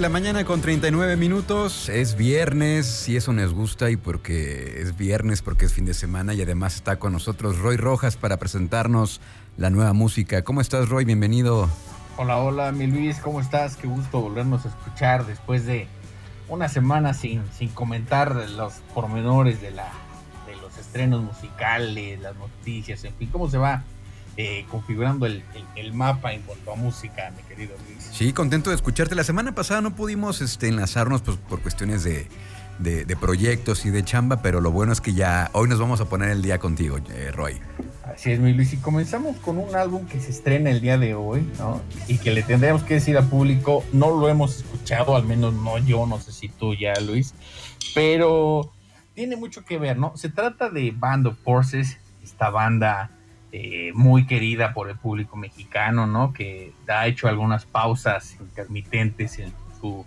La mañana con 39 minutos. Es viernes y eso nos gusta y porque es viernes, porque es fin de semana y además está con nosotros Roy Rojas para presentarnos la nueva música. ¿Cómo estás, Roy? Bienvenido. Hola, hola, mi Luis, ¿cómo estás? Qué gusto volvernos a escuchar después de una semana sin, sin comentar los pormenores de, la, de los estrenos musicales, las noticias, en fin, cómo se va eh, configurando el, mapa en cuanto a música, mi querido Luis. Sí, contento de escucharte. La semana pasada no pudimos este, enlazarnos pues, por cuestiones de, proyectos y de chamba, pero lo bueno es que ya hoy nos vamos a poner el día contigo, eh, Roy. Así es, mi Luis. Y comenzamos con un álbum que se estrena el día de hoy, ¿no? Y que le tendremos que decir al público, no lo hemos escuchado, al menos no yo, no sé si tú ya, Luis, pero tiene mucho que ver, ¿no? Se trata de Band of Forces, esta banda eh, muy querida por el público mexicano, ¿no? Que ha hecho algunas pausas intermitentes en su,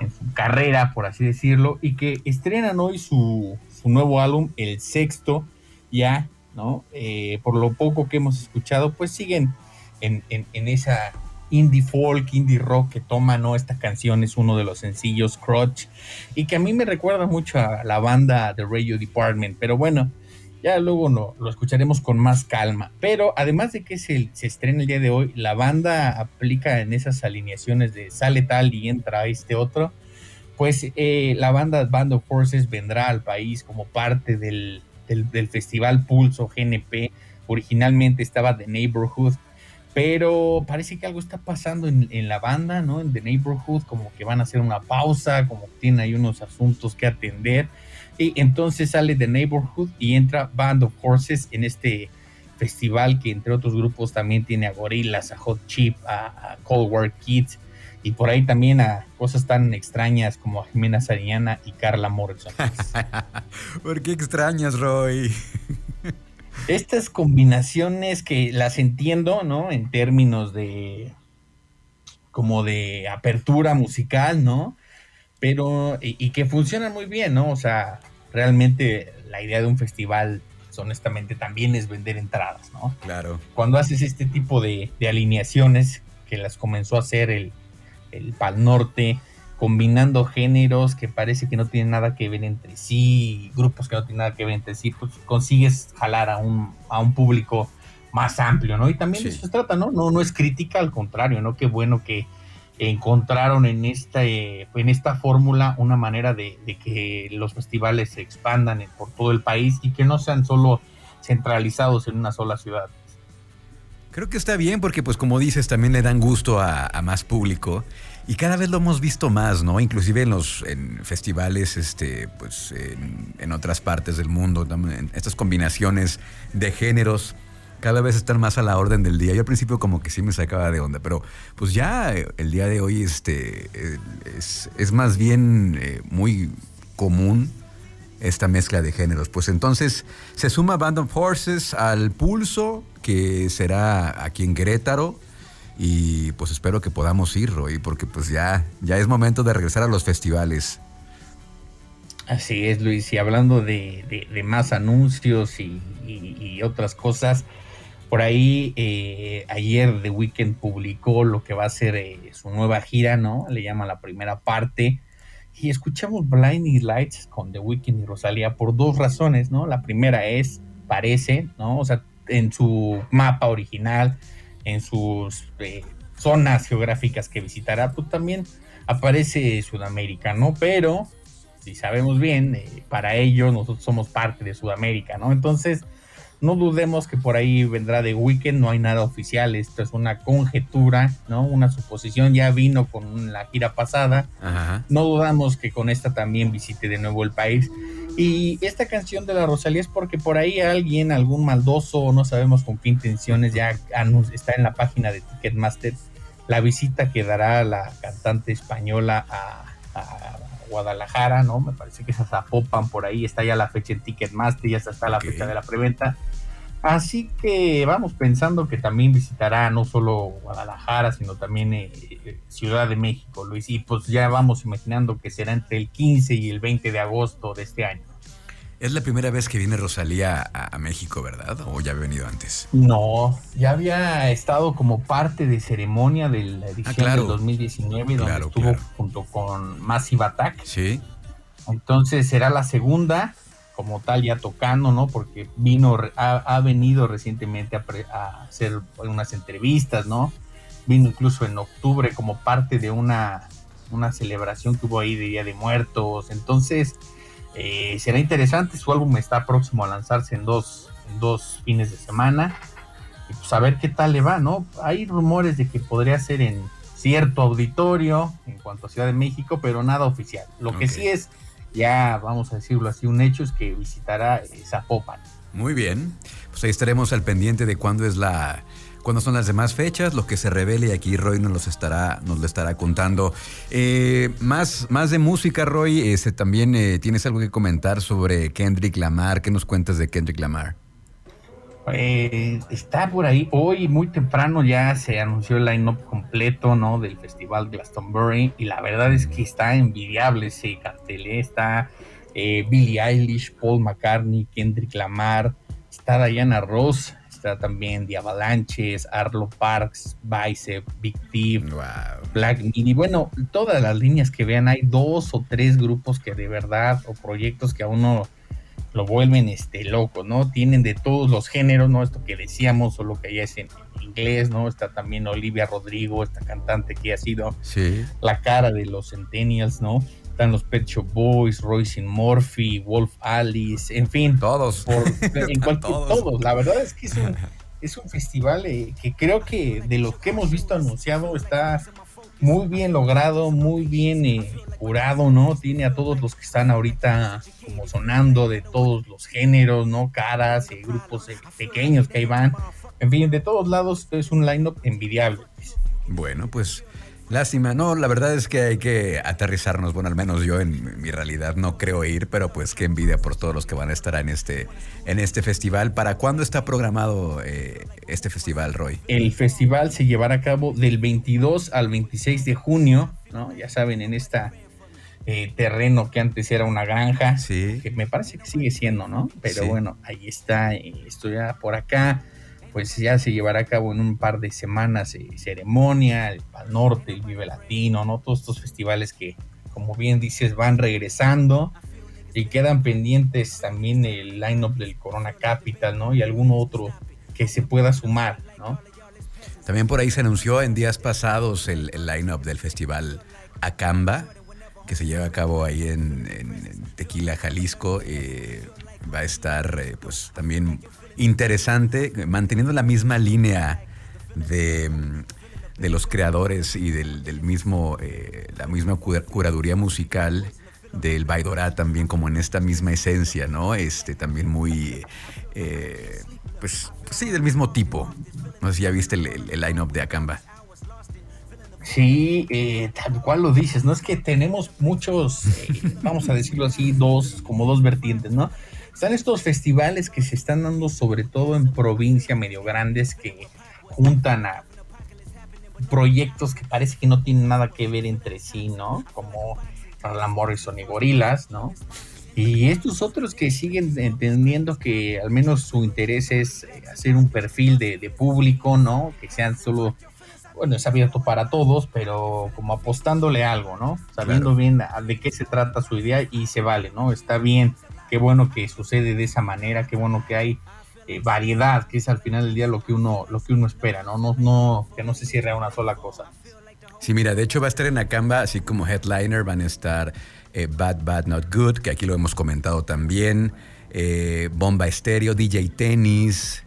en su carrera, por así decirlo, y que estrenan hoy su, nuevo álbum, el sexto, ya, ¿no? Eh, por lo poco que hemos escuchado, pues siguen en, esa indie folk, indie rock que toma, ¿no? Esta canción es uno de los sencillos, Crutch, y que a mí me recuerda mucho a la banda The Radio Department, pero bueno, ya luego no, lo escucharemos con más calma. Pero además de que se, se estrena el día de hoy, la banda aplica en esas alineaciones de sale tal y entra este otro. Pues eh, la banda Band of Forces vendrá al país como parte del, festival Pulso GNP. Originalmente estaba The Neighborhood, pero parece que algo está pasando en, en, la banda, ¿no? En The Neighborhood, como que van a hacer una pausa, como que tienen ahí unos asuntos que atender. Y entonces sale The Neighborhood y entra Band of Horses en este festival que entre otros grupos también tiene a Gorillaz, a Hot Chip, a, Cold War Kids y por ahí también a cosas tan extrañas como a Jimena Sariñana y Carla Morrison. ¿Por qué extrañas, Roy? Estas combinaciones que las entiendo, ¿no? En términos de como de apertura musical, ¿no? Pero, y, y que funcionan muy bien, ¿no? O sea, realmente la idea de un festival, honestamente, también es vender entradas, ¿no? Claro. Cuando haces este tipo de, alineaciones, que las comenzó a hacer el, el Pal Norte, combinando géneros que parece que no tienen nada que ver entre sí, grupos que no tienen nada que ver entre sí, pues consigues jalar a un, a un público más amplio, ¿no? Y también de eso se trata, ¿no? ¿no? No es crítica, al contrario, ¿no? Qué bueno que encontraron en esta, eh, en esta fórmula una manera de, que los festivales se expandan por todo el país y que no sean solo centralizados en una sola ciudad. Creo que está bien porque, pues como dices, también le dan gusto a, más público y cada vez lo hemos visto más, ¿no? Inclusive en los en festivales, este, pues en, otras partes del mundo, estas combinaciones de géneros cada vez están más a la orden del día. Yo al principio como que sí me sacaba de onda, pero pues ya eh, el día de hoy este, eh, es, más bien eh, muy común esta mezcla de géneros. Pues entonces se suma Band of Horses al Pulso, que será aquí en Querétaro. Y pues espero que podamos ir, Roy, porque pues ya, ya es momento de regresar a los festivales. Así es, Luis. Y hablando de, más anuncios y, otras cosas, por ahí eh, ayer The Weeknd publicó lo que va a ser eh, su nueva gira, ¿no? Le llama la primera parte. Y escuchamos Blinding Lights con The Weeknd y Rosalía por dos razones, ¿no? La primera es, parece, ¿no? O sea, en su mapa original, en sus eh, zonas geográficas que visitará, pues también aparece Sudamérica, ¿no? Pero si sabemos bien, eh, para ellos nosotros somos parte de Sudamérica, ¿no? Entonces, no dudemos que por ahí vendrá de Weekend, no hay nada oficial, esto es una conjetura, ¿no? Una suposición, ya vino con la gira pasada, no dudamos que con esta también visite de nuevo el país. Y esta canción de la Rosalía es porque por ahí alguien, algún maldoso, no sabemos con qué intenciones, ya está en la página de Ticketmaster la visita que dará la cantante española a Guadalajara, ¿no? Me parece que es a Zapopan por ahí, está ya la fecha en Ticketmaster, ya está la fecha de la preventa. Así que vamos pensando que también visitará no solo Guadalajara, sino también eh, Ciudad de México, Luis. Y pues ya vamos imaginando que será entre el 15 y el 20 de agosto de este año. Es la primera vez que viene Rosalía a, México, ¿verdad? ¿O ya había venido antes? No, ya había estado como parte de ceremonia de la edición ah, del 2019, donde estuvo junto con Massive Attack. Sí. Entonces será la segunda, como tal, ya tocando, ¿no? Porque vino, ha, venido recientemente a, a, hacer unas entrevistas, ¿no? Vino incluso en octubre como parte de una, una celebración que hubo ahí de Día de Muertos. Entonces eh, será interesante, su álbum está próximo a lanzarse en dos, dos fines de semana. Y pues a ver qué tal le va, ¿no? Hay rumores de que podría ser en cierto auditorio en cuanto a Ciudad de México, pero nada oficial. Lo que sí es, ya vamos a decirlo así, un hecho es que visitará Zapopan. Muy bien, pues ahí estaremos al pendiente de cuándo es la, cuándo son las demás fechas, lo que se revele y aquí Roy nos, los estará, nos lo estará contando. Eh, más, más de música, Roy, este, también eh, tienes algo que comentar sobre Kendrick Lamar. ¿Qué nos cuentas de Kendrick Lamar? Eh, está por ahí. Hoy muy temprano ya se anunció el line-up completo ¿no? del Festival Glastonbury y la verdad es que está envidiable ese cartel. Está Billie Eilish, Paul McCartney, Kendrick Lamar, está Diana Ross, está también The Avalanches, Arlo Parks, Bicep, Big Thief, Black Midi. Bueno, todas las líneas que vean, hay dos o tres grupos que de verdad, o proyectos que a uno lo vuelven este loco, ¿no? Tienen de todos los géneros, ¿no? Esto que decíamos, solo que ya es en inglés, ¿no? Está también Olivia Rodrigo, esta cantante que ha sido la cara de los Centennials, ¿no? Están los Pet Shop Boys, Royce Murphy, Wolf Alice, en fin. Todos. en todos. La verdad es que es un, festival eh, que creo que de lo que hemos visto anunciado está muy bien logrado, muy bien eh, curado, ¿no? Tiene a todos los que están ahorita como sonando de todos los géneros, ¿no? Caras, eh, grupos pequeños que ahí van. En fin, de todos lados es un line-up envidiable. Bueno, pues Lástima, no, la verdad es que hay que aterrizarnos, bueno, al menos yo en mi realidad no creo ir, pero pues qué envidia por todos los que van a estar en este, en este festival. ¿Para cuándo está programado eh, este festival, Roy? El festival se llevará a cabo del 22 al 26 de junio, ¿no? Ya saben, en esta eh, terreno que antes era una granja, sí. que me parece que sigue siendo, ¿no? Pero bueno, ahí está, eh, estoy por acá pues ya se llevará a cabo en un par de semanas ceremonia, el Pal Norte, el Vive Latino, ¿no? Todos estos festivales que, como bien dices, van regresando y quedan pendientes también el line-up del Corona Capital, ¿no? Y algún otro que se pueda sumar, ¿no? También por ahí se anunció en días pasados el, line-up del festival Acamba, que se lleva a cabo ahí en, Tequila, Jalisco. Eh, va a estar, eh, pues, también interesante, manteniendo la misma línea de, de los creadores y del, mismo, eh, la misma curaduría musical del Baidorá también como en esta misma esencia, ¿no? Este también muy, eh, pues, sí, del mismo tipo. No sé si ya viste el, el, line-up de Acamba. Sí, eh, tal cual lo dices, ¿no? Es que tenemos muchos, vamos a decirlo así, dos, como dos vertientes, ¿no? Están estos festivales que se están dando sobre todo en provincia medio grandes que juntan a proyectos que parece que no tienen nada que ver entre sí, ¿no? Como Alan Morrison y Gorilas, ¿no? Y estos otros que siguen entendiendo que al menos su interés es eh, hacer un perfil de, público, ¿no? Que sean solo, bueno, es abierto para todos, pero como apostándole algo, ¿no? Sabiendo bien de qué se trata su idea y se vale, ¿no? Está bien, qué bueno que sucede de esa manera, qué bueno que hay eh, variedad, que es al final del día lo que uno, lo que uno espera, ¿no? No, no, que no se cierre a una sola cosa. Sí, mira, de hecho va a estar en Acamba, así como headliner van a estar eh, Bad Bad Not Good, que aquí lo hemos comentado también, eh, Bomba Estéreo, DJ Tennis,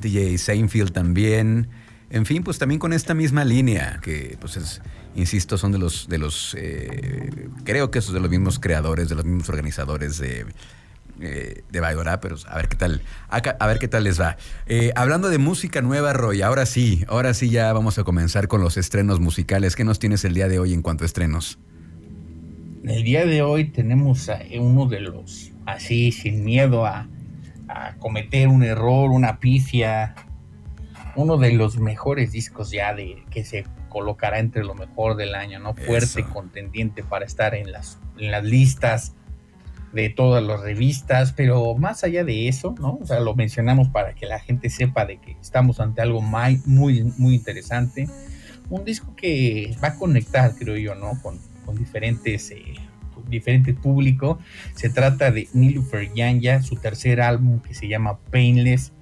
DJ Seinfeld también. En fin, pues también con esta misma línea, que pues es, insisto, son de los, de los, eh, creo que esos de los mismos creadores, de los mismos organizadores de, eh, de pero a ver qué tal, a, ver qué tal les va. hablando de música nueva, Roy, ahora sí, ahora sí ya vamos a comenzar con los estrenos musicales. ¿Qué nos tienes el día de hoy en cuanto a estrenos? el día de hoy tenemos a uno de los, así, sin miedo a, cometer un error, una pifia, uno de los mejores discos ya de que se colocará entre lo mejor del año, ¿no? Fuerte, contendiente para estar en las, en las listas de todas las revistas, pero más allá de eso, ¿no? O sea, lo mencionamos para que la gente sepa de que estamos ante algo muy, muy, muy interesante. Un disco que va a conectar, creo yo, ¿no? Con, con diferentes, eh, diferente público. Se trata de Nilufer Yanya, su tercer álbum que se llama Painless,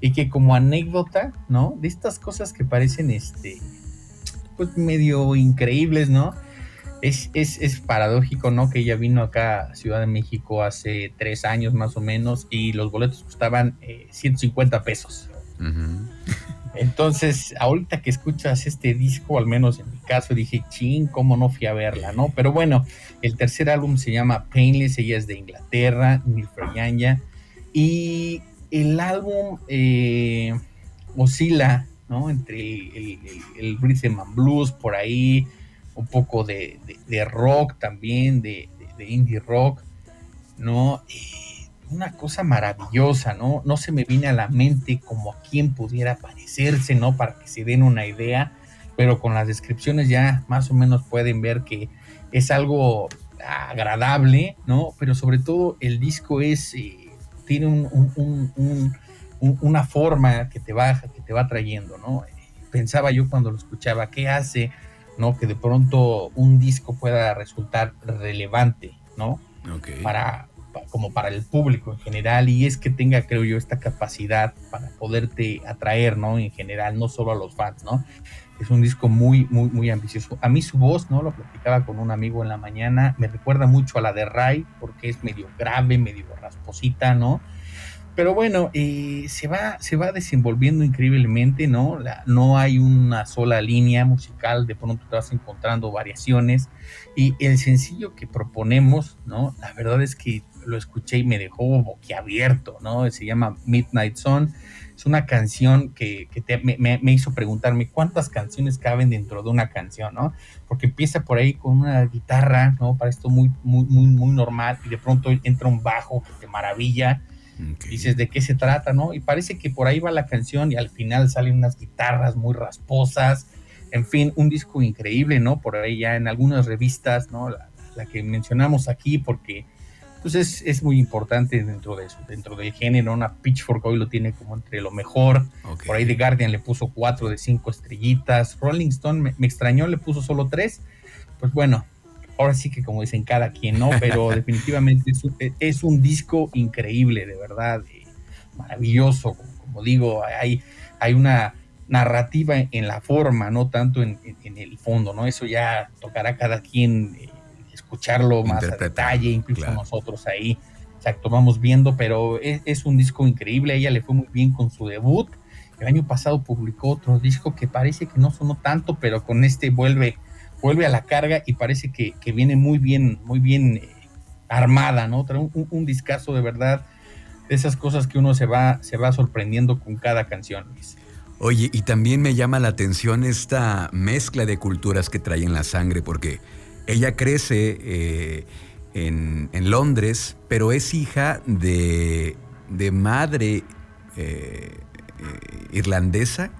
y que como anécdota, ¿no? De estas cosas que parecen, este, pues medio increíbles, ¿no? Es, es, paradójico, ¿no? Que ella vino acá a Ciudad de México hace tres años más o menos y los boletos costaban 150 eh, pesos. Entonces, ahorita que escuchas este disco, al menos en mi caso, dije, ching, cómo no fui a verla, ¿no? Pero bueno, el tercer álbum se llama Painless, ella es de Inglaterra, Milfreyanya, y el álbum eh, oscila, ¿no? Entre el, el, rhythm and blues por ahí, un poco de, rock también, de, indie rock, ¿no? una cosa maravillosa, ¿no? No se me viene a la mente como a quién pudiera parecerse, ¿no? Para que se den una idea, pero con las descripciones ya más o menos pueden ver que es algo agradable, ¿no? Pero sobre todo el disco es, eh, tiene una forma que te va, que te va trayendo, ¿no? Pensaba yo cuando lo escuchaba, ¿qué hace, ¿no? Que de pronto un disco pueda resultar relevante, ¿no? Para, como para el público en general y es que tenga, creo yo, esta capacidad para poderte atraer, ¿no? En general, no solo a los fans, ¿no? Es un disco muy, muy, muy ambicioso. A mí su voz, ¿no? Lo platicaba con un amigo en la mañana, me recuerda mucho a la de Ray, porque es medio grave, medio rasposita, ¿no? Pero bueno, eh, se, va, se va desenvolviendo increíblemente, ¿no? no hay una sola línea musical, de pronto te vas encontrando variaciones. Y el sencillo que proponemos, ¿no? La verdad es que lo escuché y me dejó boquiabierto, ¿no? Se llama Midnight Sun. Es una canción que, me, hizo preguntarme cuántas canciones caben dentro de una canción, ¿no? Porque empieza por ahí con una guitarra, ¿no? Para esto muy, muy, muy, muy normal y de pronto entra un bajo que te maravilla. Dices de qué se trata, ¿no? Y parece que por ahí va la canción y al final salen unas guitarras muy rasposas. En fin, un disco increíble, ¿no? Por ahí ya en algunas revistas, ¿no? la que mencionamos aquí, porque pues es, muy importante dentro de eso, dentro del género. Una Pitchfork hoy lo tiene como entre lo mejor. Por ahí The Guardian le puso cuatro de cinco estrellitas. Rolling Stone me, extrañó, le puso solo tres. Pues bueno, ahora sí que como dicen cada quien, ¿no? Pero definitivamente es un, disco increíble, de verdad, eh, maravilloso. Como, digo, hay, hay una narrativa en la forma, no tanto en, el fondo, ¿no? Eso ya tocará cada quien. Eh, escucharlo más a detalle, incluso nosotros ahí, exacto, vamos viendo, pero es, un disco increíble, a ella le fue muy bien con su debut, el año pasado publicó otro disco que parece que no sonó tanto, pero con este vuelve, vuelve a la carga y parece que, viene muy bien, muy bien eh, armada, ¿no? Un, un, discazo de verdad, de esas cosas que uno se va, se va sorprendiendo con cada canción. Oye, y también me llama la atención esta mezcla de culturas que trae en la sangre, porque ella crece eh, en, Londres, pero es hija de, madre eh, eh, irlandesa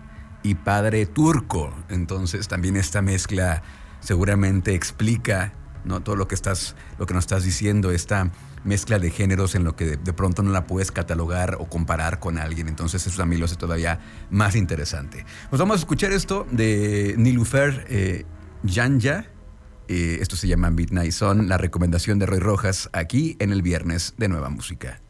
y padre turco. Entonces también esta mezcla seguramente explica ¿no? todo lo que, estás, lo que nos estás diciendo, esta mezcla de géneros en lo que de, pronto no la puedes catalogar o comparar con alguien. Entonces eso también lo hace todavía más interesante. Pues vamos a escuchar esto de Nilufer eh, Janja. Eh, esto se llama Midnight Son, la recomendación de Roy Rojas aquí en el viernes de Nueva Música.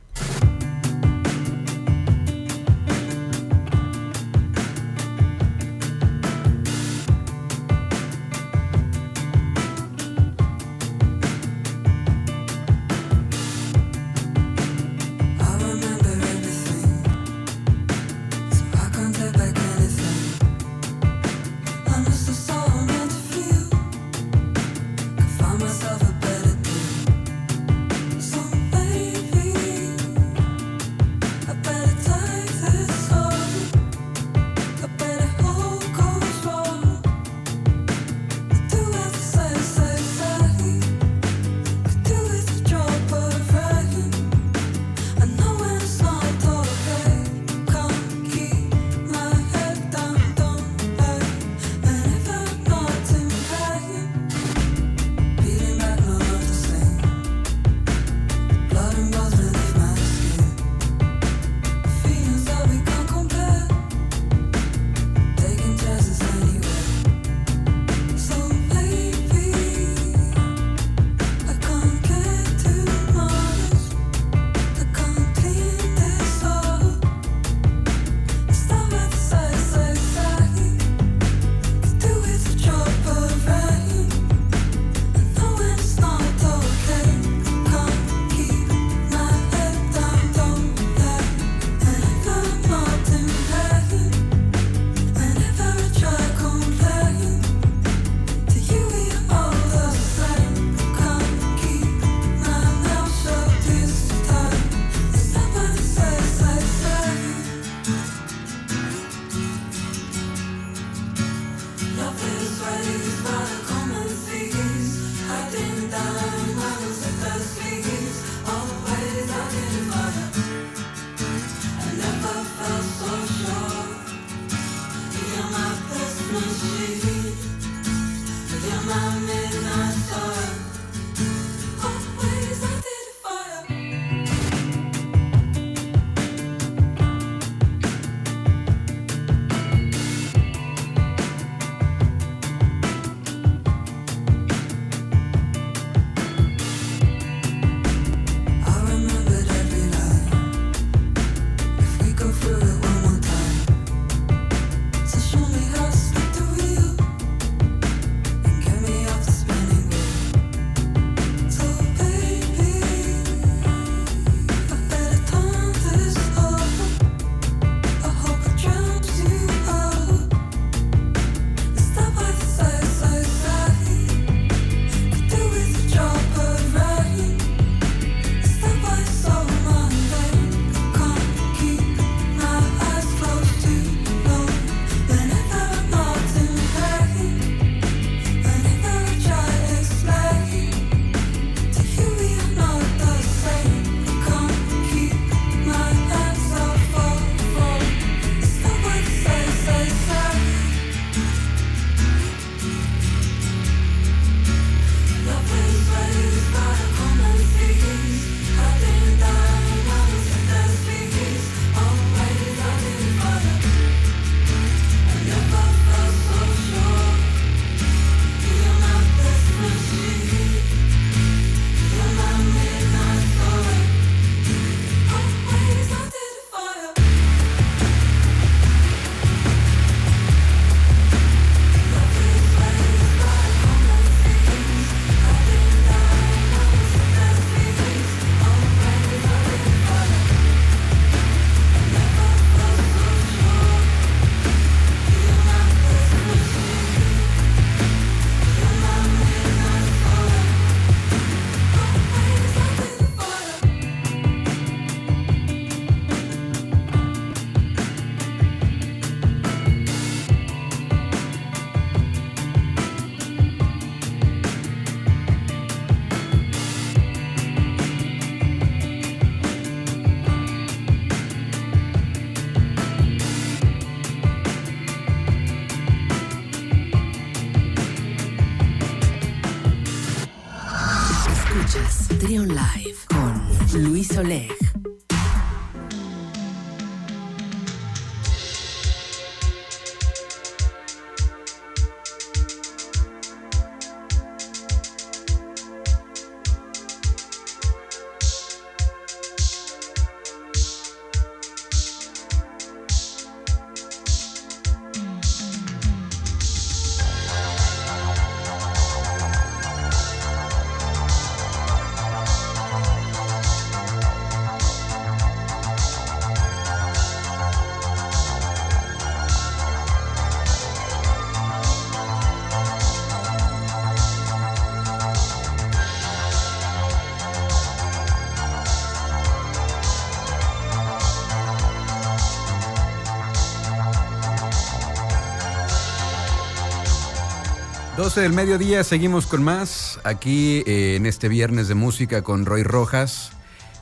12 del mediodía, seguimos con más. Aquí eh, en este viernes de música con Roy Rojas.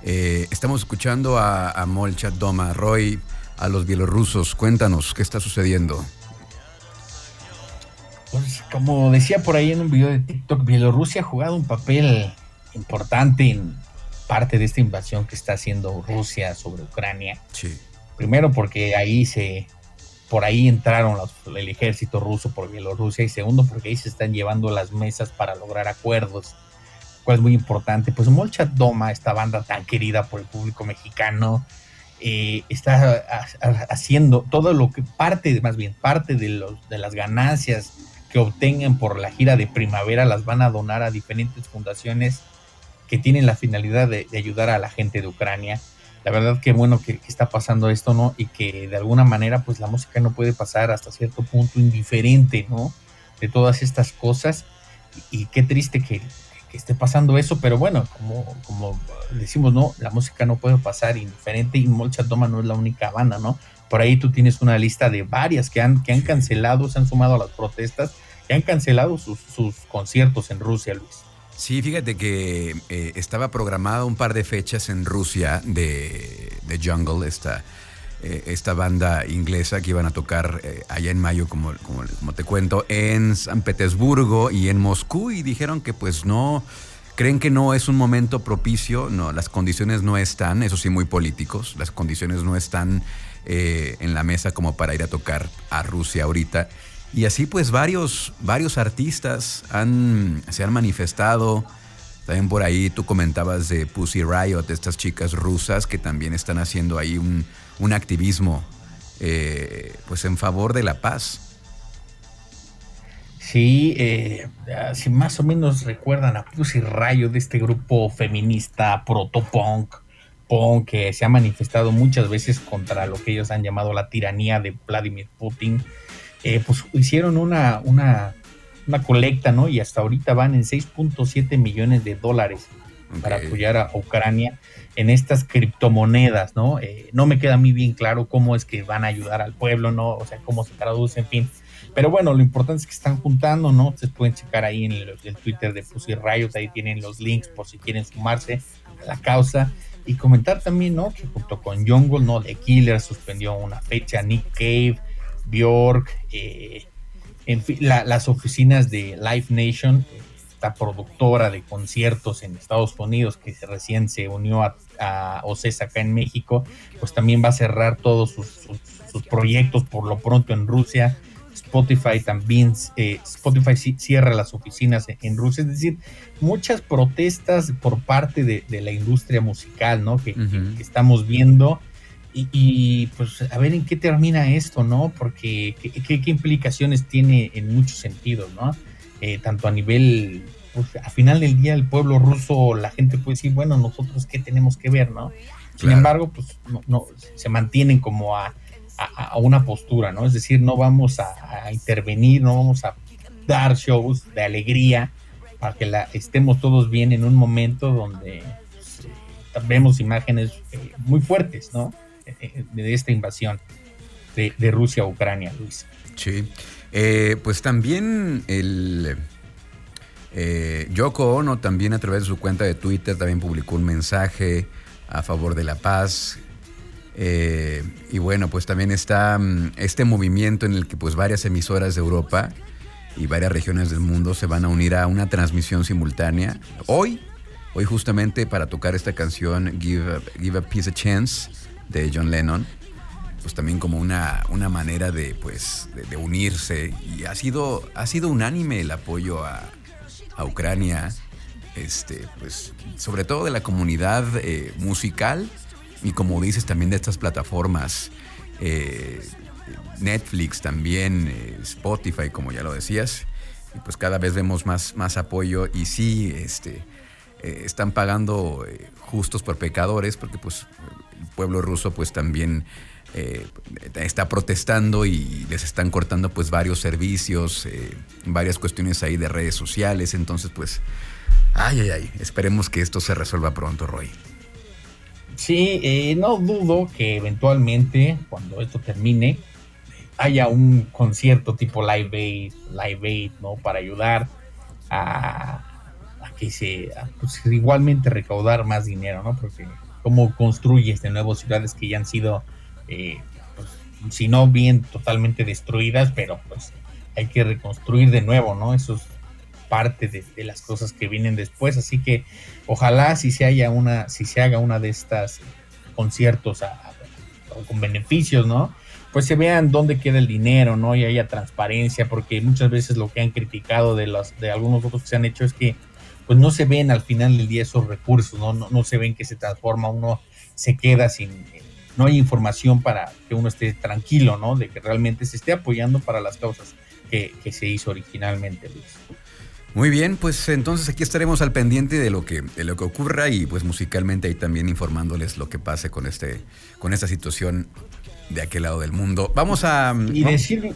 Eh, estamos escuchando a, a Molchat Doma. Roy, a los bielorrusos, cuéntanos, ¿qué está sucediendo? Pues como decía por ahí en un video de TikTok, Bielorrusia ha jugado un papel importante en parte de esta invasión que está haciendo Rusia sobre Ucrania. Sí. Primero porque ahí se por ahí entraron los, el ejército ruso por Bielorrusia y segundo porque ahí se están llevando las mesas para lograr acuerdos, cual es muy importante. Pues Molchat Doma, esta banda tan querida por el público mexicano, eh, está haciendo todo lo que parte, más bien parte de, los, de las ganancias que obtengan por la gira de primavera las van a donar a diferentes fundaciones que tienen la finalidad de, de ayudar a la gente de Ucrania la verdad que bueno que, está pasando esto, ¿no? Y que de alguna manera pues la música no puede pasar hasta cierto punto indiferente, ¿no? De todas estas cosas. Y, qué triste que, esté pasando eso, pero bueno, como, como decimos, ¿no? La música no puede pasar indiferente y Molchat Doma no es la única banda, ¿no? Por ahí tú tienes una lista de varias que han, que han cancelado, se han sumado a las protestas, que han cancelado sus, sus conciertos en Rusia, Luis. Sí, fíjate que eh, estaba programada un par de fechas en Rusia de, de Jungle, esta, eh, esta banda inglesa que iban a tocar eh, allá en mayo, como, como, como, te cuento, en San Petersburgo y en Moscú. Y dijeron que pues no, creen que no es un momento propicio, no, las condiciones no están, eso sí, muy políticos, las condiciones no están en la mesa como para ir a tocar a Rusia ahorita. Y así pues varios, varios artistas han, se han manifestado. También por ahí tú comentabas de Pussy Riot, estas chicas rusas que también están haciendo ahí un, un activismo eh, pues en favor de la paz. Sí, eh, si más o menos recuerdan a Pussy Riot, de este grupo feminista protopunk, punk, que se ha manifestado muchas veces contra lo que ellos han llamado la tiranía de Vladimir Putin eh, pues hicieron una, una, una, colecta, ¿no? Y hasta ahorita van en 6.7 millones de dólares para apoyar a Ucrania en estas criptomonedas, ¿no? Eh, no me queda a mí bien claro cómo es que van a ayudar al pueblo, ¿no? O sea, cómo se traduce, en fin. Pero bueno, lo importante es que están juntando, ¿no? Se pueden checar ahí en el, el Twitter de Pussy Riot, ahí tienen los links por si quieren sumarse a la causa. Y comentar también, ¿no? Que junto con Jungle, ¿no? The Killer suspendió una fecha, Nick Cave, Bjork, eh, en fin, las oficinas de Live Nation, esta productora de conciertos en Estados Unidos que recién se unió a, a acá en México, pues también va a cerrar todos sus, proyectos por lo pronto en Rusia. Spotify también, eh, Spotify cierra las oficinas en, Rusia, es decir, muchas protestas por parte de, la industria musical, ¿no? que estamos viendo y, pues a ver en qué termina esto, ¿no? Porque qué, implicaciones tiene en muchos sentidos, ¿no? Eh, tanto a nivel, pues a final del día el pueblo ruso, la gente puede decir, bueno, nosotros qué tenemos que ver, ¿no? Sin embargo, pues no, se mantienen como a, una postura, ¿no? Es decir, no vamos a, intervenir, no vamos a dar shows de alegría para que la, estemos todos bien en un momento donde pues, vemos imágenes eh, muy fuertes, ¿no? De esta invasión de, Rusia a Ucrania, Luis. Sí, eh, pues también el eh, Yoko Ono también a través de su cuenta de Twitter también publicó un mensaje a favor de la paz. Eh, y bueno, pues también está mm, este movimiento en el que pues varias emisoras de Europa y varias regiones del mundo se van a unir a una transmisión simultánea hoy Hoy justamente para tocar esta canción Give a, Give a Peace a Chance de John Lennon, pues también como una, una manera de, pues, de, unirse. Y ha sido, ha sido unánime el apoyo a, Ucrania, este, pues, sobre todo de la comunidad eh, musical y como dices también de estas plataformas. Eh, Netflix también, eh, Spotify, como ya lo decías, y pues cada vez vemos más, más apoyo y sí, este, eh, están pagando eh, justos por pecadores, porque pues el pueblo ruso pues también está protestando y les están cortando pues varios servicios, varias cuestiones ahí de redes sociales, entonces pues, ay, ay, ay, esperemos que esto se resuelva pronto, Roy. Sí, no dudo que eventualmente, cuando esto termine, haya un concierto tipo Live Aid, Live Aid, ¿no? Para ayudar a, que se, pues, igualmente recaudar más dinero, ¿no? Porque cómo construyes de nuevo ciudades que ya han sido, eh, pues, si no bien totalmente destruidas, pero pues hay que reconstruir de nuevo, ¿no? Eso es parte de, las cosas que vienen después, así que ojalá si se haya una, si se haga una de estas conciertos con beneficios, ¿no? pues se vean dónde queda el dinero, ¿no? Y haya transparencia, porque muchas veces lo que han criticado de los, de algunos otros que se han hecho es que pues no se ven al final del día esos recursos, ¿no? No, se ven que se transforma, uno se queda sin, no hay información para que uno esté tranquilo, ¿no? De que realmente se esté apoyando para las causas que, que se hizo originalmente, Luis. Muy bien, pues entonces aquí estaremos al pendiente de lo que, de lo que ocurra y pues musicalmente ahí también informándoles lo que pase con este, con esta situación de aquel lado del mundo. Vamos a. Y, decir,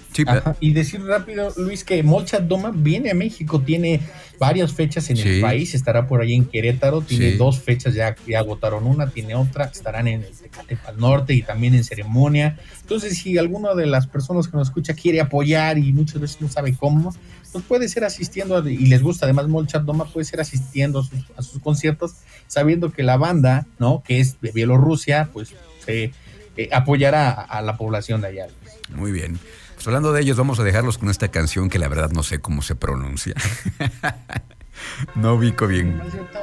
y decir rápido, Luis, que Molchat Doma viene a México, tiene varias fechas en el país, estará por ahí en Querétaro, tiene dos fechas, ya, ya agotaron una, tiene otra, estarán en el Tecatepal Norte y también en ceremonia. Entonces, si alguna de las personas que nos escucha quiere apoyar y muchas veces no sabe cómo, pues puede ser asistiendo y les gusta además Molchat Doma, puede ser asistiendo a sus, a sus conciertos, sabiendo que la banda, ¿no? Que es de Bielorrusia, pues se eh, apoyará a, la población de allá. Muy bien. Pues hablando de ellos, vamos a dejarlos con esta canción que la verdad no sé cómo se pronuncia. no ubico bien,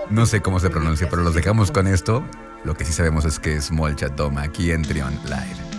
no sé cómo se pronuncia, pero los dejamos con esto. Lo que sí sabemos es que es Molcha Toma aquí en Trion Live.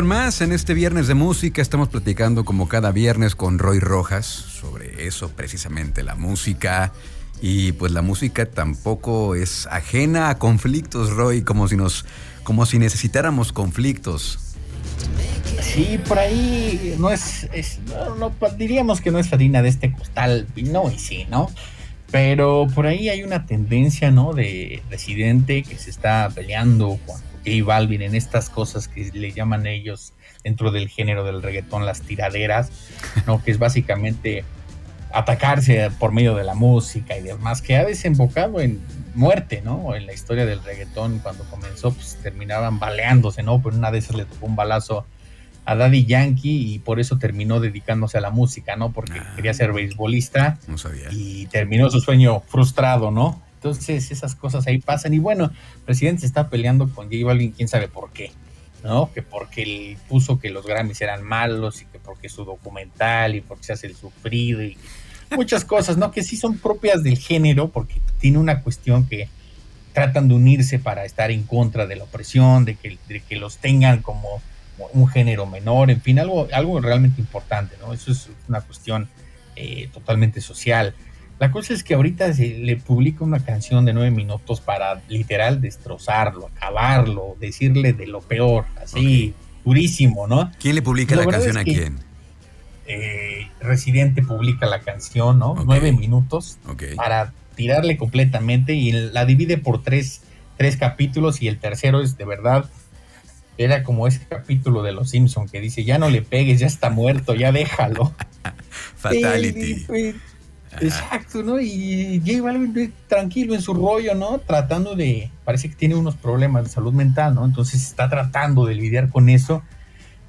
Con más en este viernes de música. Estamos platicando como cada viernes con Roy Rojas sobre eso, precisamente la música. Y pues la música tampoco es ajena a conflictos, Roy, como si nos, como si necesitáramos conflictos. Sí, por ahí no es, no, diríamos que no es harina de este costal, no y sí, ¿no? Pero por ahí hay una tendencia, ¿no? De residente que se está peleando con J Balvin en estas cosas que le llaman ellos dentro del género del reggaetón las tiraderas, ¿no? Que es básicamente atacarse por medio de la música y demás, que ha desembocado en muerte, ¿no? En la historia del reggaetón, cuando comenzó, pues terminaban baleándose, ¿no? Pero una de esas le tocó un balazo a Daddy Yankee y por eso terminó dedicándose a la música, ¿no? Porque Ah. quería ser beisbolista No sabía. y terminó su sueño frustrado, ¿no? Entonces esas cosas ahí pasan y bueno, el presidente se está peleando con J Balvin, quién sabe por qué, ¿no? Que porque él puso que los Grammys eran malos y que porque su documental y porque se hace el sufrido y muchas cosas, ¿no? Que sí son propias del género porque tiene una cuestión que tratan de unirse para estar en contra de la opresión, de que, de que los tengan como un género menor, en fin, algo, algo realmente importante, ¿no? Eso es una cuestión eh, totalmente social. La cosa es que ahorita se le publica una canción de nueve minutos para literal destrozarlo, acabarlo, decirle de lo peor, así durísimo, ¿no? ¿Quién le publica La canción a es que- quién? Eh, Residente publica la canción, ¿no? Nueve minutos para tirarle completamente y la divide por tres, tres capítulos y el tercero es de verdad era como ese capítulo de Los Simpson que dice ya no le pegues, ya está muerto, ya déjalo. Fatality. Exacto, ¿no? Y J Balvin tranquilo en su rollo, ¿no? Tratando de, parece que tiene unos problemas de salud mental, ¿no? Entonces está tratando de lidiar con eso.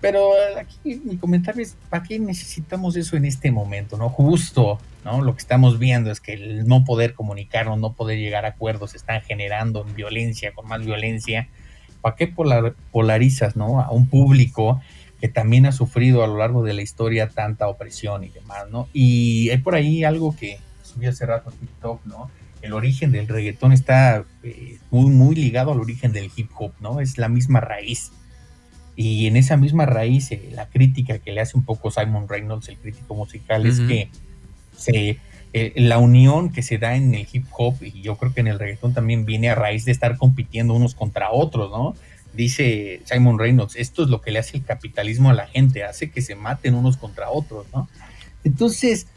Pero aquí mi comentario es, ¿para qué necesitamos eso en este momento, no? Justo, ¿no? Lo que estamos viendo es que el no poder comunicarnos, no poder llegar a acuerdos, están generando violencia, con más violencia. ¿Para qué polar- polarizas, ¿no? A un público que también ha sufrido a lo largo de la historia tanta opresión y demás, ¿no? Y hay por ahí algo que subí hace rato a TikTok, ¿no? El origen del reggaetón está eh, muy, muy ligado al origen del hip hop, ¿no? Es la misma raíz. Y en esa misma raíz, eh, la crítica que le hace un poco Simon Reynolds, el crítico musical, es que se, eh, la unión que se da en el hip hop, y yo creo que en el reggaetón también viene a raíz de estar compitiendo unos contra otros, ¿no? Dice Simon Reynolds, esto es lo que le hace el capitalismo a la gente, hace que se maten unos contra otros, ¿no? Entonces,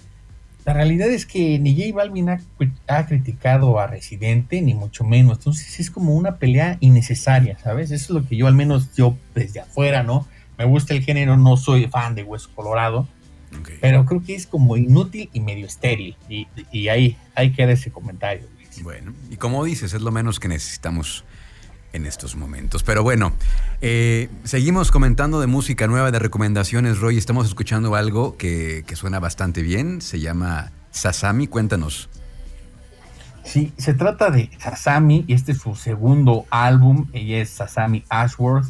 la realidad es que ni J Balvin ha, ha criticado a Residente, ni mucho menos. Entonces es como una pelea innecesaria, ¿sabes? Eso es lo que yo, al menos yo desde afuera, ¿no? Me gusta el género, no soy fan de Hueso Colorado, pero creo que es como inútil y medio estéril. Y, y ahí, ahí queda ese comentario. Luis. Bueno, y como dices, es lo menos que necesitamos en estos momentos. Pero bueno, eh, seguimos comentando de música nueva, de recomendaciones, Roy. Estamos escuchando algo que, suena bastante bien. Se llama Sasami. Cuéntanos. Sí, se trata de Sasami y este es su segundo álbum. Ella es Sasami Ashworth.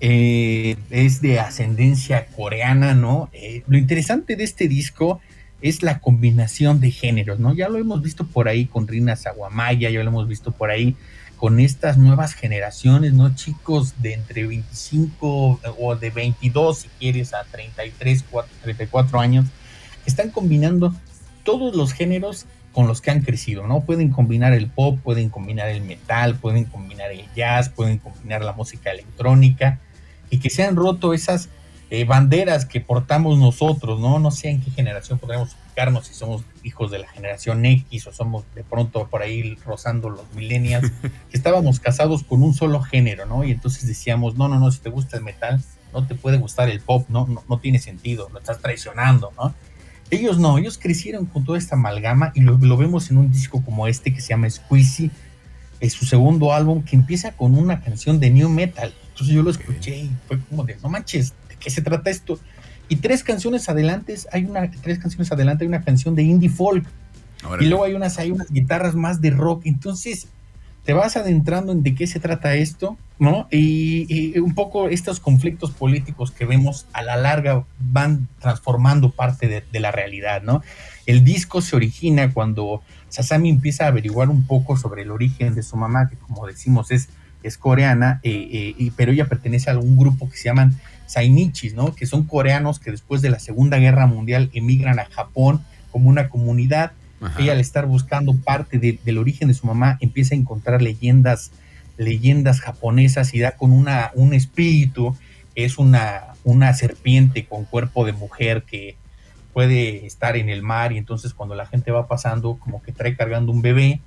Eh, es de ascendencia coreana, ¿no? Eh, lo interesante de este disco es la combinación de géneros, ¿no? Ya lo hemos visto por ahí con Rina Sawamaya, ya lo hemos visto por ahí con estas nuevas generaciones, ¿no? Chicos de entre 25 o de 22, si quieres, a 33, 4, 34 años, están combinando todos los géneros con los que han crecido, ¿no? Pueden combinar el pop, pueden combinar el metal, pueden combinar el jazz, pueden combinar la música electrónica y que se han roto esas eh, banderas que portamos nosotros, ¿no? No sé en qué generación podremos ubicarnos, si somos hijos de la generación X o somos de pronto por ahí rozando los millennials, que estábamos casados con un solo género, ¿no? Y entonces decíamos, no, no, no, si te gusta el metal, no te puede gustar el pop, no, no, no tiene sentido, lo estás traicionando, ¿no? Ellos no, ellos crecieron con toda esta amalgama y lo, lo vemos en un disco como este que se llama Squeezy, es su segundo álbum que empieza con una canción de new metal. Entonces yo lo escuché y fue como de, no manches, ¿de qué se trata esto? Y tres canciones adelante hay una, tres canciones adelante hay una canción de indie folk. Y luego hay unas, hay unas guitarras más de rock. Entonces, te vas adentrando en de qué se trata esto, ¿no? Y, y un poco estos conflictos políticos que vemos a la larga van transformando parte de, de la realidad, ¿no? El disco se origina cuando Sasami empieza a averiguar un poco sobre el origen de su mamá, que como decimos es, es coreana, eh, eh, y, pero ella pertenece a un grupo que se llaman Sainichis, ¿no? Que son coreanos que después de la Segunda Guerra Mundial emigran a Japón como una comunidad. Ajá. Ella al estar buscando parte de- del origen de su mamá empieza a encontrar leyendas, leyendas japonesas y da con una, un espíritu, es una, una serpiente con cuerpo de mujer que puede estar en el mar y entonces cuando la gente va pasando como que trae cargando un bebé,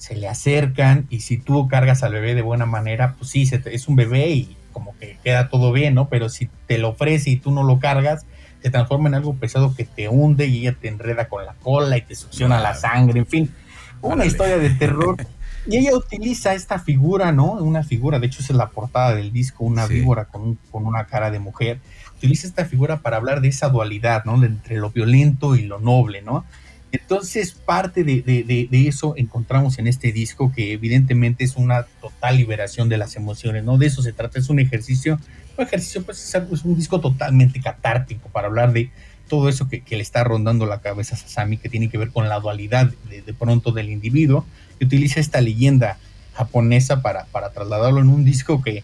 se le acercan y si tú cargas al bebé de buena manera, pues sí, se te- es un bebé y como que queda todo bien, ¿no? Pero si te lo ofrece y tú no lo cargas, se transforma en algo pesado que te hunde y ella te enreda con la cola y te succiona la sangre, en fin, una historia de terror. Y ella utiliza esta figura, ¿no? Una figura, de hecho esa es la portada del disco, una Sí. víbora con, un- con una cara de mujer. Utiliza esta figura para hablar de esa dualidad, ¿no? De entre lo violento y lo noble, ¿no? Entonces, parte de, eso encontramos en este disco, que evidentemente es una total liberación de las emociones, ¿no? De eso se trata, es un ejercicio, un ejercicio, pues es, algo- es un disco totalmente catártico para hablar de todo eso que, que le está rondando la cabeza a Sasami, que tiene que ver con la dualidad de, pronto del individuo, y utiliza esta leyenda japonesa para, para trasladarlo en un disco que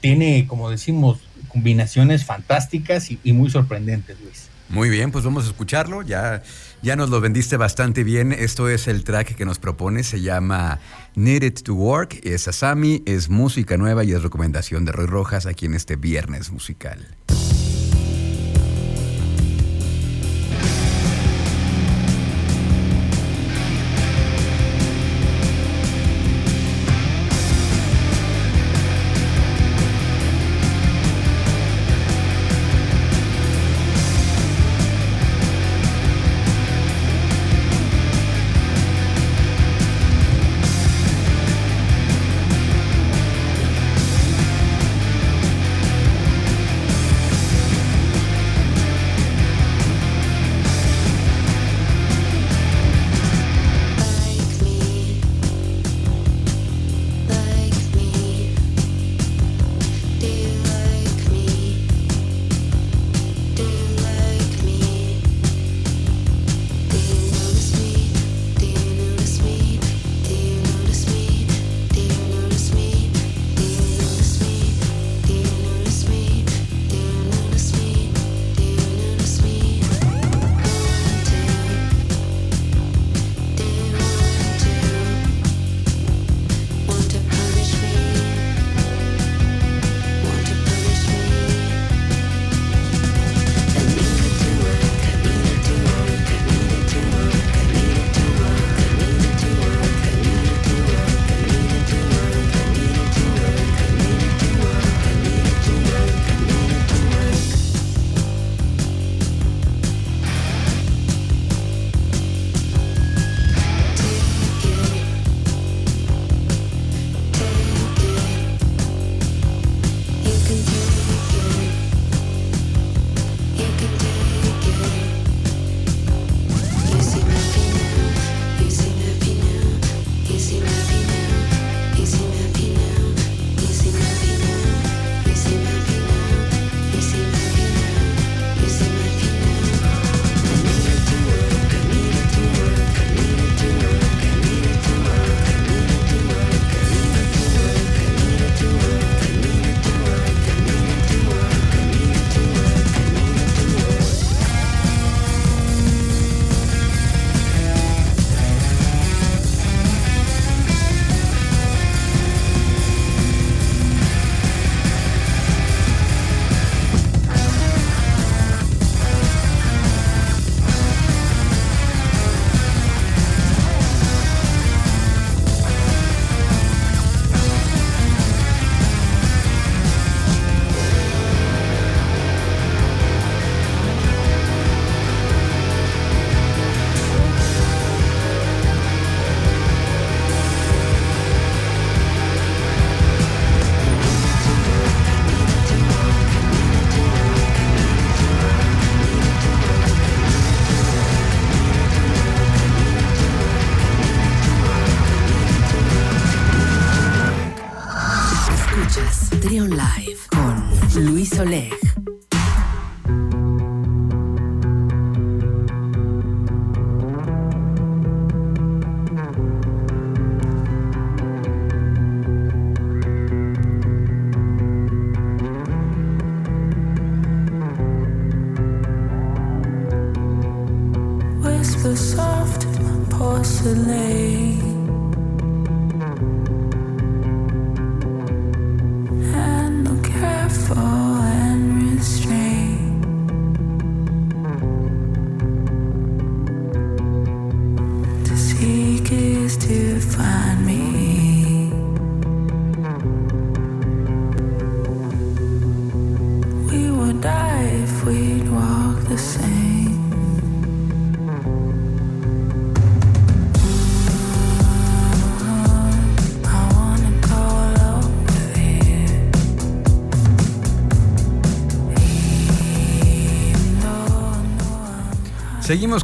tiene, como decimos, combinaciones fantásticas y, y muy sorprendentes, Luis. Muy bien, pues vamos a escucharlo. Ya, ya nos lo vendiste bastante bien. Esto es el track que nos propone. Se llama Needed to Work. Es Asami, es música nueva y es recomendación de Roy Rojas aquí en este viernes musical. Luis Oleg.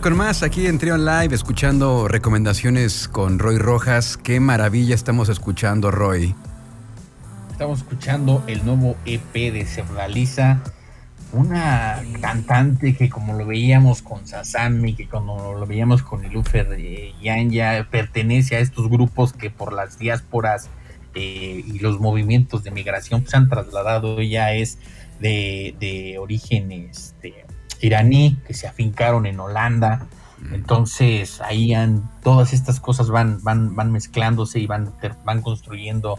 Con más aquí en Trion Live, escuchando recomendaciones con Roy Rojas. Qué maravilla estamos escuchando, Roy. Estamos escuchando el nuevo EP de Sebdaliza, una cantante que como lo veíamos con Sasami, que como lo veíamos con Ilufer eh, Yanya, pertenece a estos grupos que por las diásporas eh, y los movimientos de migración pues, han trasladado, ella es de, de origen este, iraní, que se afincaron en Holanda, entonces ahí han, todas estas cosas van, van, van mezclándose y van, van construyendo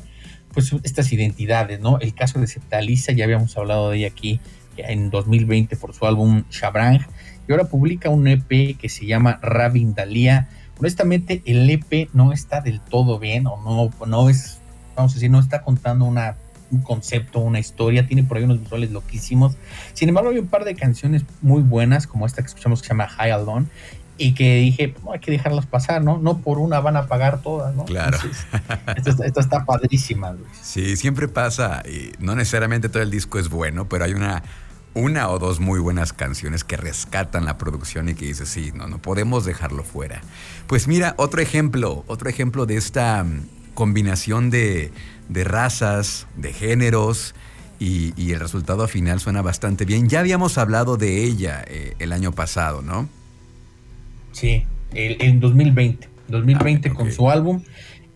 pues estas identidades, ¿no? El caso de Septalisa, ya habíamos hablado de ella aquí en 2020 por su álbum Shabrang, y ahora publica un EP que se llama Rabin Dalia. Honestamente, el EP no está del todo bien, o no, no es, vamos a decir, no está contando una, un concepto, una historia, tiene por ahí unos visuales loquísimos. Sin embargo, hay un par de canciones muy buenas, como esta que escuchamos que se llama High Alone, y que dije, no hay que dejarlas pasar, ¿no? No por una van a pagar todas, ¿no? Claro. Entonces, esta, está- esta está padrísima, Luis. Sí, siempre pasa, y no necesariamente todo el disco es bueno, pero hay una, una o dos muy buenas canciones que rescatan la producción y que dices, sí, no, no podemos dejarlo fuera. Pues mira, otro ejemplo, otro ejemplo de esta mm, combinación de, de razas, de géneros, y, y el resultado final suena bastante bien. Ya habíamos hablado de ella eh, el año pasado, ¿no? Sí, el- en 2020. 2020 Ah, con su álbum.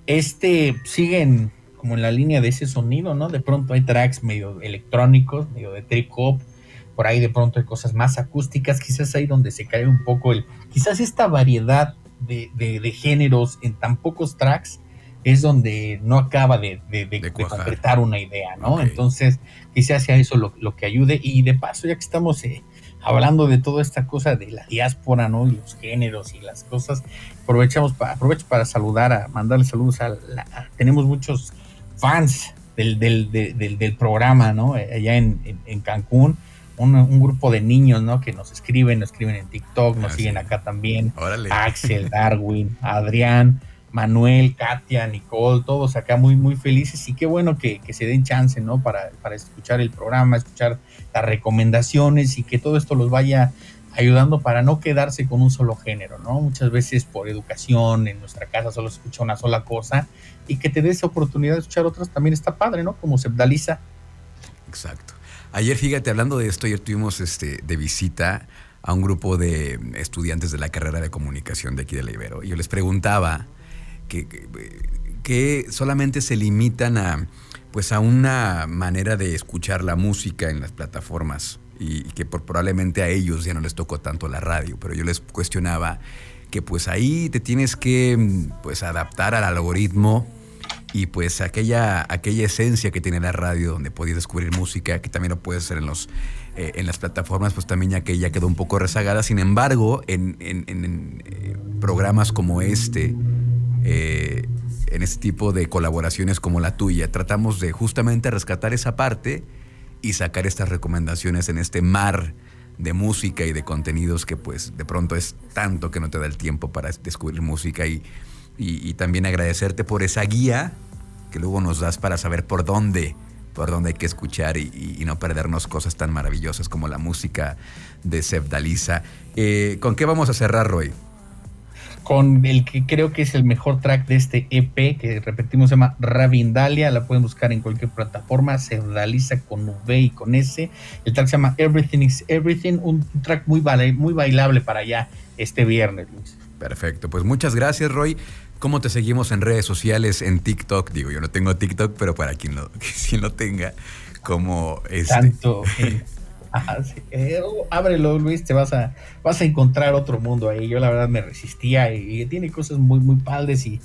Este siguen como en la línea de ese sonido, ¿no? De pronto hay tracks medio electrónicos, medio de trip hop. Por ahí de pronto hay cosas más acústicas. Quizás ahí donde se cae un poco el. Quizás esta variedad de, de- de géneros en tan pocos tracks es donde no acaba de, de- una idea, ¿no? Entonces, quizás sea eso lo, lo que ayude. Y de paso, ya que estamos eh, hablando de toda esta cosa de la diáspora, ¿no? Y los géneros y las cosas, aprovechamos para, aprovecho para saludar, a mandarle saludos a, la- a- tenemos muchos fans del, del, de- del, del programa, ¿no? Eh, Allá en, en- en Cancún, un, un grupo de niños, ¿no? Que nos escriben, nos escriben en TikTok, nos Ah, siguen sí. acá también. Órale. Axel, Darwin, Adrián, Manuel, Katia, Nicole, todos acá muy, muy felices y qué bueno que, que se den chance, ¿no? Para, para escuchar el programa, escuchar las recomendaciones y que todo esto los vaya ayudando para no quedarse con un solo género, ¿no? Muchas veces por educación en nuestra casa solo se escucha una sola cosa y que te des oportunidad de escuchar otras también está padre, ¿no? Como Sebdaliza. Exacto. Ayer, fíjate, hablando de esto, ayer tuvimos este, de visita a un grupo de estudiantes de la carrera de comunicación de aquí de la Ibero. Y yo les preguntaba que, solamente se limitan a, pues, a una manera de escuchar la música en las plataformas y, y que por- probablemente a ellos ya no les tocó tanto la radio, pero yo les cuestionaba que pues ahí te tienes que pues adaptar al algoritmo y pues aquella, aquella esencia que tiene la radio donde podías descubrir música, que también lo puedes hacer en, los, eh, en las plataformas, pues también ya que ya quedó un poco rezagada. Sin embargo, en, en- eh, programas como este, eh, en este tipo de colaboraciones como la tuya, tratamos de justamente rescatar esa parte y sacar estas recomendaciones en este mar de música y de contenidos que pues de pronto es tanto que no te da el tiempo para descubrir música y- y también agradecerte por esa guía que luego nos das para saber por dónde, por dónde hay que escuchar y, y- y no perdernos cosas tan maravillosas como la música de Seb Dalisa. Eh, ¿Con qué vamos a cerrar, Roy? con el que creo que es el mejor track de este EP, que repetimos se llama Ravindalia, la pueden buscar en cualquier plataforma, se realiza con V y con S. El track se llama Everything is Everything, un track muy, muy bailable para allá este viernes, Luis. Perfecto, pues muchas gracias, Roy. ¿Cómo te seguimos en redes sociales, en TikTok? Digo, yo no tengo TikTok, pero para quien lo, quien lo tenga, como este. Tanto. Eh, ábrelo, Luis, te vas a, vas a encontrar otro mundo ahí. Yo la verdad me resistía y, y tiene cosas muy, muy padres y,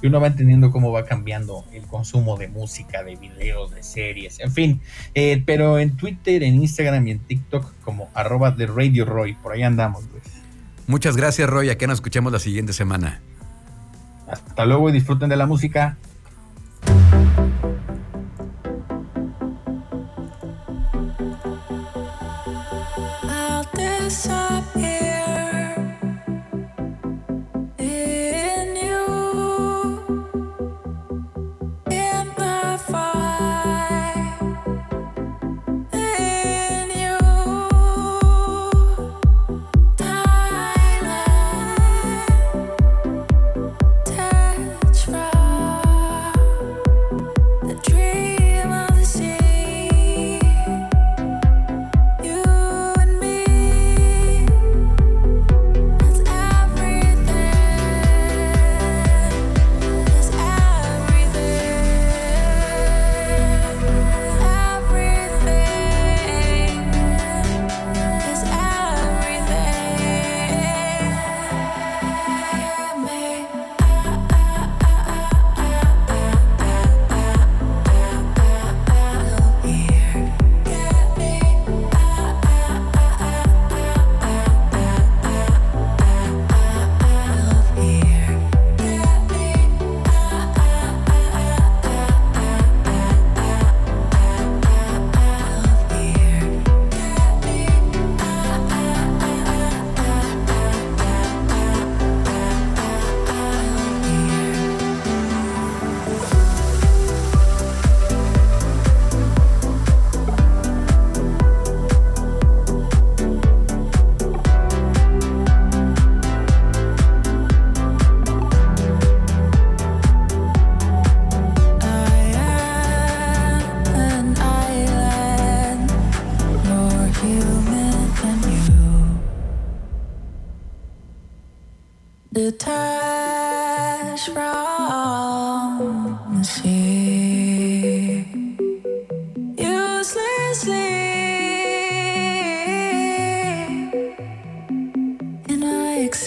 y uno va entendiendo cómo va cambiando el consumo de música, de videos, de series, en fin. Eh, pero en Twitter, en Instagram y en TikTok como arroba de Radio Roy, por ahí andamos, Luis. Muchas gracias, Roy. Acá nos escuchamos la siguiente semana. Hasta luego y disfruten de la música.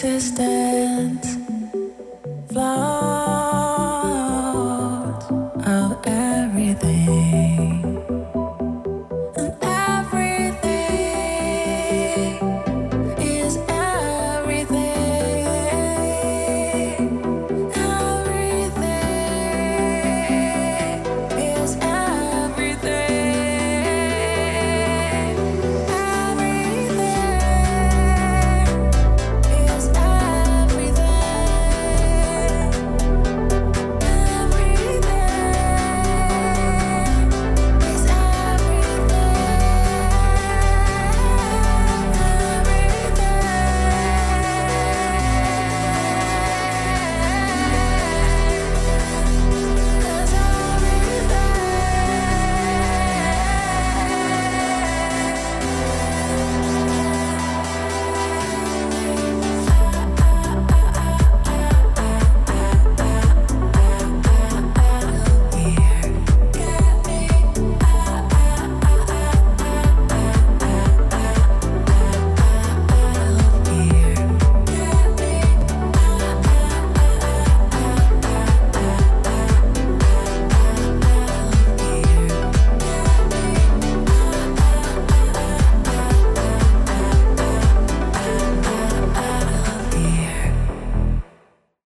existence. Flower